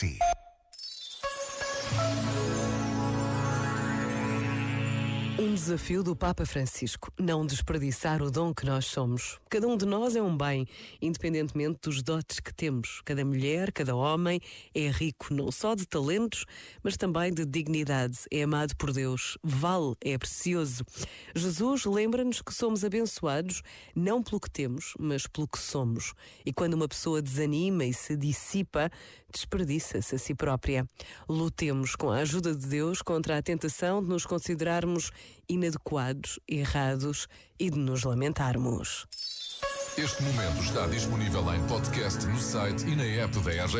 si. Um desafio do Papa Francisco: não desperdiçar o dom que nós somos. Cada um de nós é um bem, independentemente dos dotes que temos. Cada mulher, cada homem é rico não só de talentos, mas também de dignidade. É amado por Deus, vale, é precioso. Jesus lembra-nos que somos abençoados não pelo que temos, mas pelo que somos. E quando uma pessoa desanima e se dissipa, desperdiça-se a si própria. Lutemos com a ajuda de Deus contra a tentação de nos considerarmos inadequados, errados e de nos lamentarmos. Este momento está disponível em podcast no site e na app da RGF.